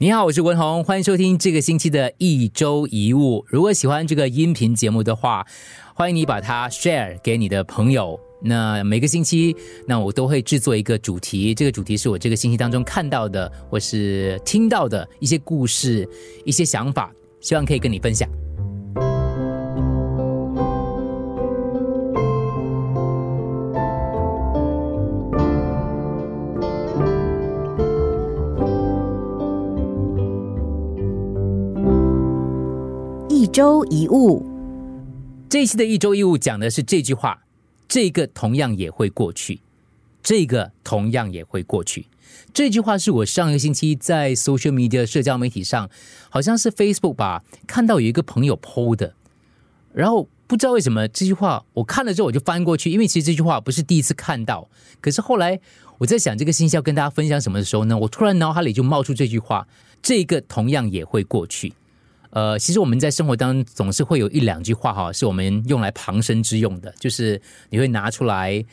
你好，我是文宏，欢迎收听这个星期的一周一物。如果喜欢这个音频节目的话，欢迎你把它 share 给你的朋友。那每个星期，那我都会制作一个主题，这个主题是我这个星期当中看到的或是听到的一些故事、一些想法，希望可以跟你分享。周一物，这一期的一周一物讲的是这句话：这个同样也会过去，这个同样也会过去。这句话是我上个星期在 social media 社交媒体上，好像是 Facebook 吧，看到有一个朋友 PO 的，然后不知道为什么这句话我看了之后我就翻过去，因为其实这句话不是第一次看到，可是后来我在想这个信息要跟大家分享什么的时候呢，我突然脑海里就冒出这句话：这个同样也会过去。呃，其实我们在生活当中总是会有一两句话哈，是我们用来旁身之用的，就是你会拿出来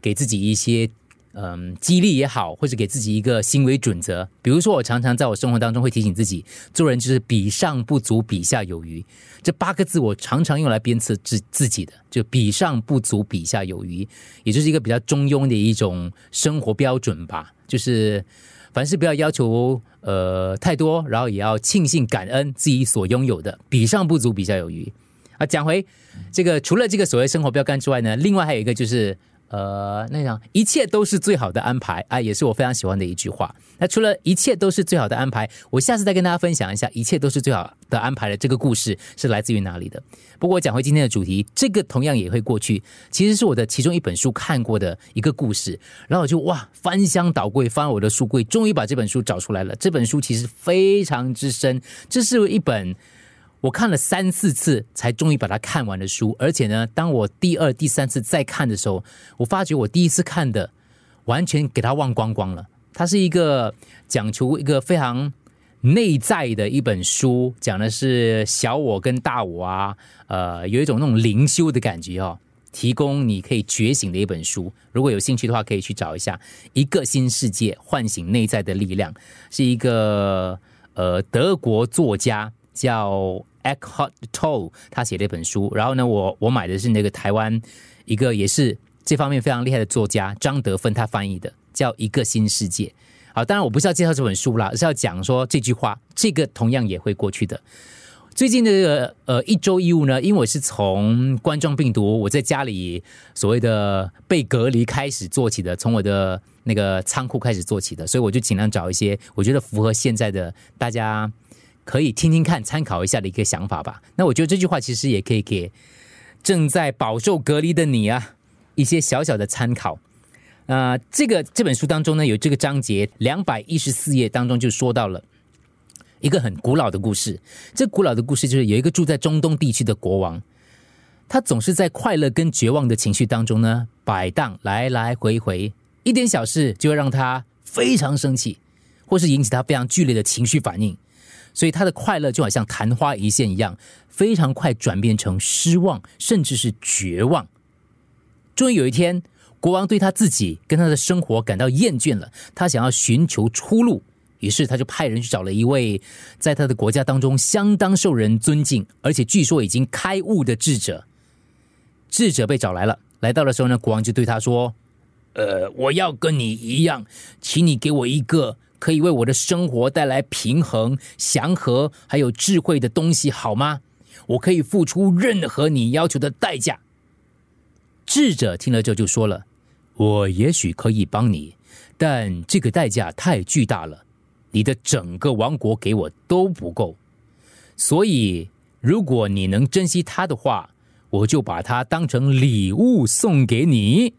给自己一些嗯激励也好，或者给自己一个行为准则。比如说，我常常在我生活当中会提醒自己，做人就是比上不足，比下有余。这八个字我常常用来鞭策自自己的，就比上不足，比下有余，也就是一个比较中庸的一种生活标准吧，就是凡事不要要求。呃，太多，然后也要庆幸感恩自己所拥有的，比上不足，比下有余。啊，讲回这个，除了这个所谓生活标杆之外呢，另外还有一个就是。呃，那样一切都是最好的安排啊，也是我非常喜欢的一句话。那除了一切都是最好的安排，我下次再跟大家分享一下一切都是最好的安排的这个故事是来自于哪里的。不过讲回今天的主题，这个同样也会过去，其实是我的其中一本书看过的一个故事，然后我就哇翻箱倒柜翻我的书柜，终于把这本书找出来了。这本书其实非常之深，这是一本。我看了三四次才终于把它看完的书，而且呢，当我第二、第三次再看的时候，我发觉我第一次看的完全给它忘光光了。它是一个讲求一个非常内在的一本书，讲的是小我跟大我啊，呃，有一种那种灵修的感觉哦，提供你可以觉醒的一本书。如果有兴趣的话，可以去找一下《一个新世界：唤醒内在的力量》，是一个呃德国作家叫。Eckhart Tolle 他写了一本书，然后呢，我我买的是那个台湾一个也是这方面非常厉害的作家张德芬他翻译的，叫《一个新世界》。好，当然我不是要介绍这本书啦，是要讲说这句话，这个同样也会过去的。最近的呃一周一物呢，因为我是从冠状病毒我在家里所谓的被隔离开始做起的，从我的那个仓库开始做起的，所以我就尽量找一些我觉得符合现在的大家。可以听听看，参考一下的一个想法吧。那我觉得这句话其实也可以给正在饱受隔离的你啊一些小小的参考。啊，这个这本书当中呢，有这个章节两百一十四页当中就说到了一个很古老的故事。这古老的故事就是有一个住在中东地区的国王，他总是在快乐跟绝望的情绪当中呢摆荡，来来回回，一点小事就会让他非常生气，或是引起他非常剧烈的情绪反应。所以他的快乐就好像昙花一现一样，非常快转变成失望，甚至是绝望。终于有一天，国王对他自己跟他的生活感到厌倦了，他想要寻求出路，于是他就派人去找了一位在他的国家当中相当受人尊敬，而且据说已经开悟的智者。智者被找来了，来到的时候呢，国王就对他说：“呃，我要跟你一样，请你给我一个。”可以为我的生活带来平衡、祥和，还有智慧的东西，好吗？我可以付出任何你要求的代价。智者听了这就说了：“我也许可以帮你，但这个代价太巨大了，你的整个王国给我都不够。所以，如果你能珍惜它的话，我就把它当成礼物送给你。”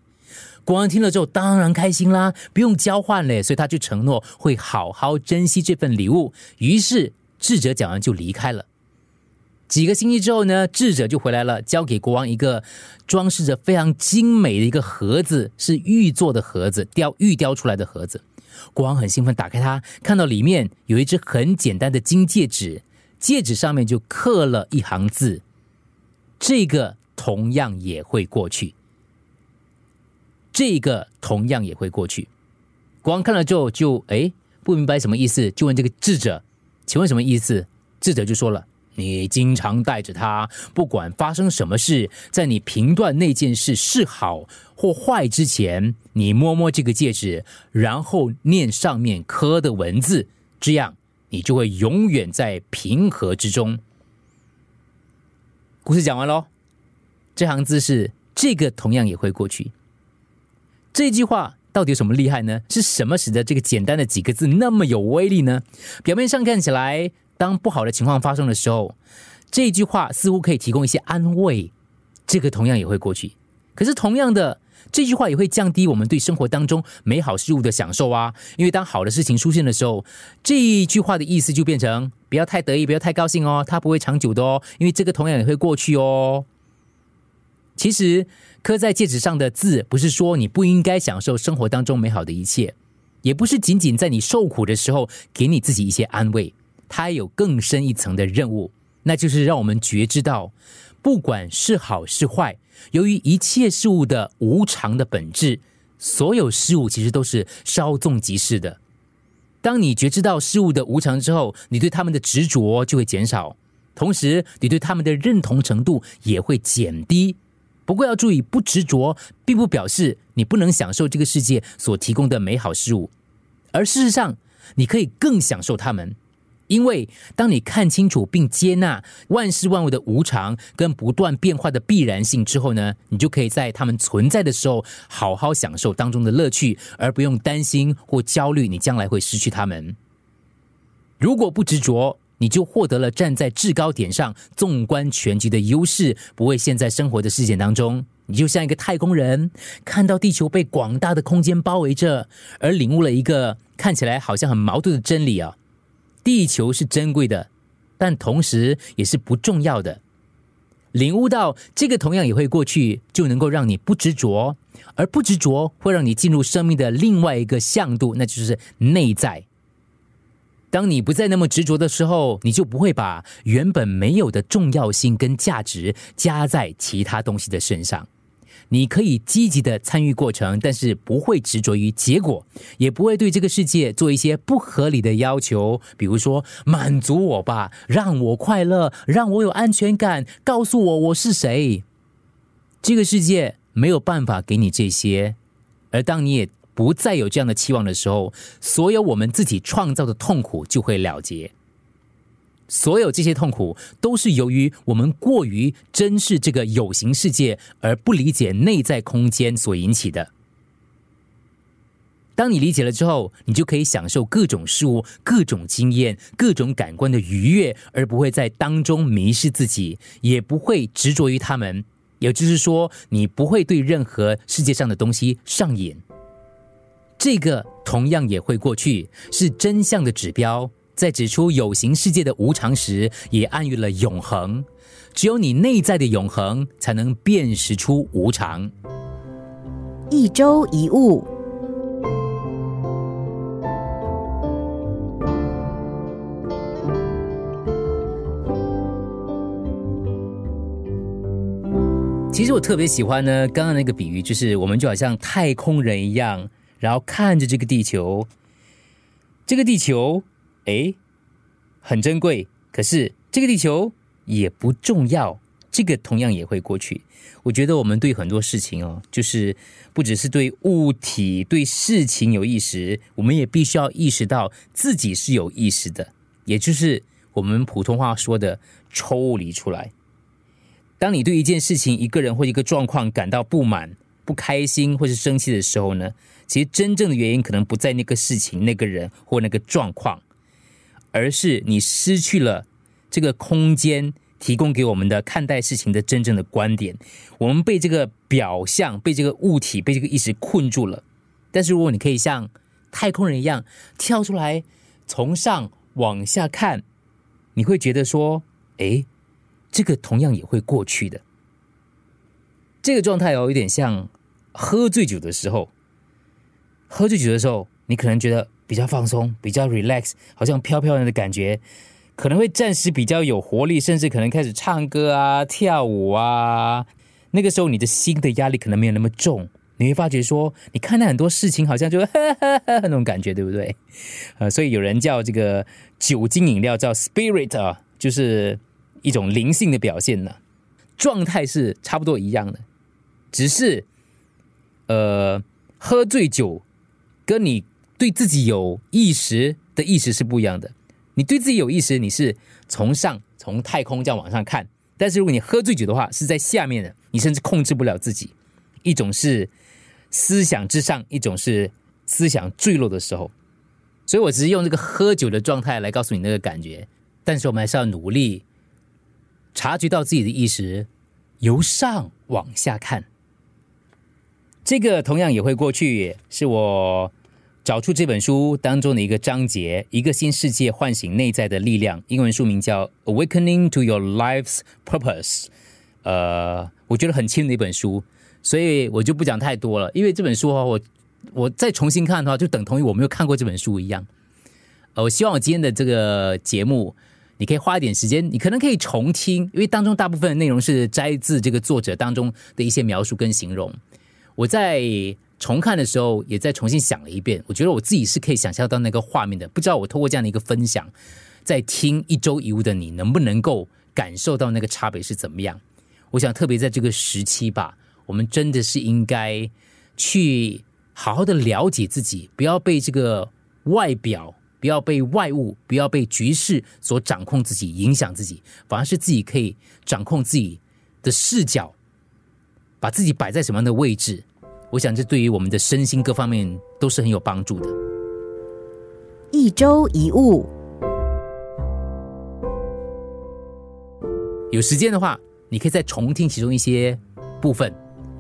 国王听了之后当然开心啦，不用交换嘞，所以他就承诺会好好珍惜这份礼物。于是智者讲完就离开了。几个星期之后呢，智者就回来了，交给国王一个装饰着非常精美的一个盒子，是玉做的盒子，雕玉雕出来的盒子。国王很兴奋，打开它，看到里面有一只很简单的金戒指，戒指上面就刻了一行字：“这个同样也会过去。”这个同样也会过去。国王看了之后，就哎不明白什么意思，就问这个智者，请问什么意思？智者就说了。你经常带着它，不管发生什么事，在你评断那件事是好或坏之前，你摸摸这个戒指，然后念上面刻的文字，这样你就会永远在平和之中。故事讲完喽，这行字是这个，同样也会过去。这句话到底有什么厉害呢？是什么使得这个简单的几个字那么有威力呢？表面上看起来。当不好的情况发生的时候，这句话似乎可以提供一些安慰，这个同样也会过去。可是同样的，这句话也会降低我们对生活当中美好事物的享受啊！因为当好的事情出现的时候，这一句话的意思就变成不要太得意，不要太高兴哦，它不会长久的哦，因为这个同样也会过去哦。其实刻在戒指上的字，不是说你不应该享受生活当中美好的一切，也不是仅仅在你受苦的时候给你自己一些安慰。它有更深一层的任务，那就是让我们觉知到，不管是好是坏，由于一切事物的无常的本质，所有事物其实都是稍纵即逝的。当你觉知到事物的无常之后，你对他们的执着就会减少，同时你对他们的认同程度也会减低。不过要注意，不执着并不表示你不能享受这个世界所提供的美好事物，而事实上，你可以更享受它们。因为当你看清楚并接纳万事万物的无常跟不断变化的必然性之后呢，你就可以在他们存在的时候好好享受当中的乐趣，而不用担心或焦虑你将来会失去他们。如果不执着，你就获得了站在制高点上纵观全局的优势，不会陷在生活的事件当中。你就像一个太空人，看到地球被广大的空间包围着，而领悟了一个看起来好像很矛盾的真理啊。地球是珍贵的，但同时也是不重要的。领悟到这个同样也会过去，就能够让你不执着，而不执着会让你进入生命的另外一个向度，那就是内在。当你不再那么执着的时候，你就不会把原本没有的重要性跟价值加在其他东西的身上。你可以积极的参与过程，但是不会执着于结果，也不会对这个世界做一些不合理的要求，比如说满足我吧，让我快乐，让我有安全感，告诉我我是谁。这个世界没有办法给你这些，而当你也不再有这样的期望的时候，所有我们自己创造的痛苦就会了结。所有这些痛苦都是由于我们过于珍视这个有形世界，而不理解内在空间所引起的。当你理解了之后，你就可以享受各种事物、各种经验、各种感官的愉悦，而不会在当中迷失自己，也不会执着于他们。也就是说，你不会对任何世界上的东西上瘾。这个同样也会过去，是真相的指标。在指出有形世界的无常时，也暗喻了永恒。只有你内在的永恒，才能辨识出无常。一周一物。其实我特别喜欢呢，刚刚那个比喻，就是我们就好像太空人一样，然后看着这个地球，这个地球。哎，很珍贵，可是这个地球也不重要，这个同样也会过去。我觉得我们对很多事情哦，就是不只是对物体、对事情有意识，我们也必须要意识到自己是有意识的，也就是我们普通话说的抽离出来。当你对一件事情、一个人或一个状况感到不满、不开心或是生气的时候呢，其实真正的原因可能不在那个事情、那个人或那个状况。而是你失去了这个空间提供给我们的看待事情的真正的观点，我们被这个表象、被这个物体、被这个意识困住了。但是如果你可以像太空人一样跳出来，从上往下看，你会觉得说：“哎，这个同样也会过去的。”这个状态哦，有点像喝醉酒的时候。喝醉酒的时候，你可能觉得。比较放松，比较 relax，好像飘飘然的感觉，可能会暂时比较有活力，甚至可能开始唱歌啊、跳舞啊。那个时候你的心的压力可能没有那么重，你会发觉说，你看待很多事情好像就哈哈哈那种感觉，对不对？呃，所以有人叫这个酒精饮料叫 spirit 啊，就是一种灵性的表现呢。状态是差不多一样的，只是呃，喝醉酒跟你对自己有意识的意识是不一样的。你对自己有意识，你是从上从太空这样往上看；但是如果你喝醉酒的话，是在下面的，你甚至控制不了自己。一种是。思想之上，一种是思想坠落的时候，所以我只是用这个喝酒的状态来告诉你那个感觉。但是我们还是要努力察觉到自己的意识，由上往下看。这个同样也会过去，是我找出这本书当中的一个章节：一个新世界唤醒内在的力量。英文书名叫《Awakening to Your Life's Purpose》。呃，我觉得很轻的一本书。所以我就不讲太多了，因为这本书哈，我我再重新看的话，就等同于我没有看过这本书一样。呃，我希望我今天的这个节目，你可以花一点时间，你可能可以重听，因为当中大部分的内容是摘自这个作者当中的一些描述跟形容。我在重看的时候，也再重新想了一遍，我觉得我自己是可以想象到那个画面的。不知道我透过这样的一个分享，在听一周一物的你，能不能够感受到那个差别是怎么样？我想特别在这个时期吧。我们真的是应该去好好的了解自己，不要被这个外表，不要被外物，不要被局势所掌控自己、影响自己，反而是自己可以掌控自己的视角，把自己摆在什么样的位置。我想这对于我们的身心各方面都是很有帮助的。一周一物，有时间的话，你可以再重听其中一些部分。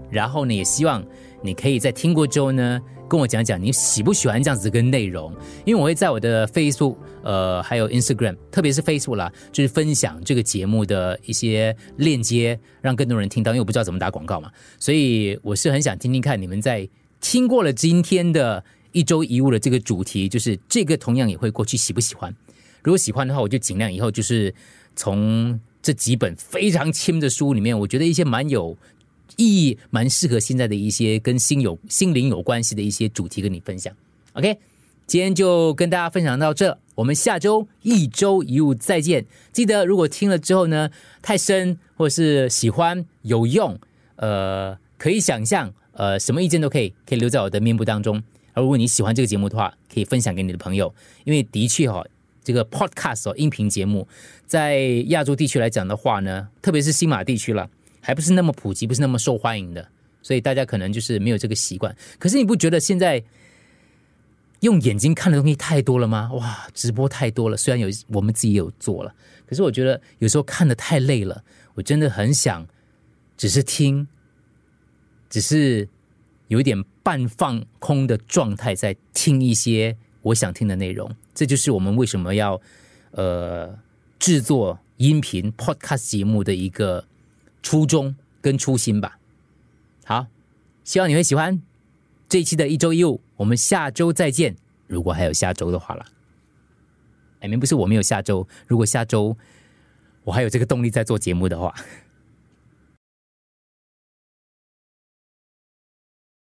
然后呢，也希望你可以在听过之后呢，跟我讲讲你喜不喜欢这样子跟内容。因为我会在我的 Facebook，呃，还有 Instagram，特别是 Facebook 啦，就是分享这个节目的一些链接，让更多人听到。因为我不知道怎么打广告嘛，所以我是很想听听看你们在听过了今天的一周一物的这个主题，就是这个同样也会过去，喜不喜欢？如果喜欢的话，我就尽量以后就是从这几本非常轻的书里面，我觉得一些蛮有。意义蛮适合现在的一些跟心有心灵有关系的一些主题跟你分享。OK，今天就跟大家分享到这，我们下周一周一物再见。记得如果听了之后呢太深或是喜欢有用，呃，可以想象，呃，什么意见都可以，可以留在我的面部当中。而如果你喜欢这个节目的话，可以分享给你的朋友，因为的确哈，这个 Podcast 音频节目在亚洲地区来讲的话呢，特别是新马地区了。还不是那么普及，不是那么受欢迎的，所以大家可能就是没有这个习惯。可是你不觉得现在用眼睛看的东西太多了吗？哇，直播太多了。虽然有我们自己有做了，可是我觉得有时候看的太累了。我真的很想只是听，只是有一点半放空的状态，在听一些我想听的内容。这就是我们为什么要呃制作音频 podcast 节目的一个。初衷跟初心吧，好，希望你会喜欢这一期的一周一物，我们下周再见。如果还有下周的话了，哎，明不是我没有下周，如果下周我还有这个动力在做节目的话。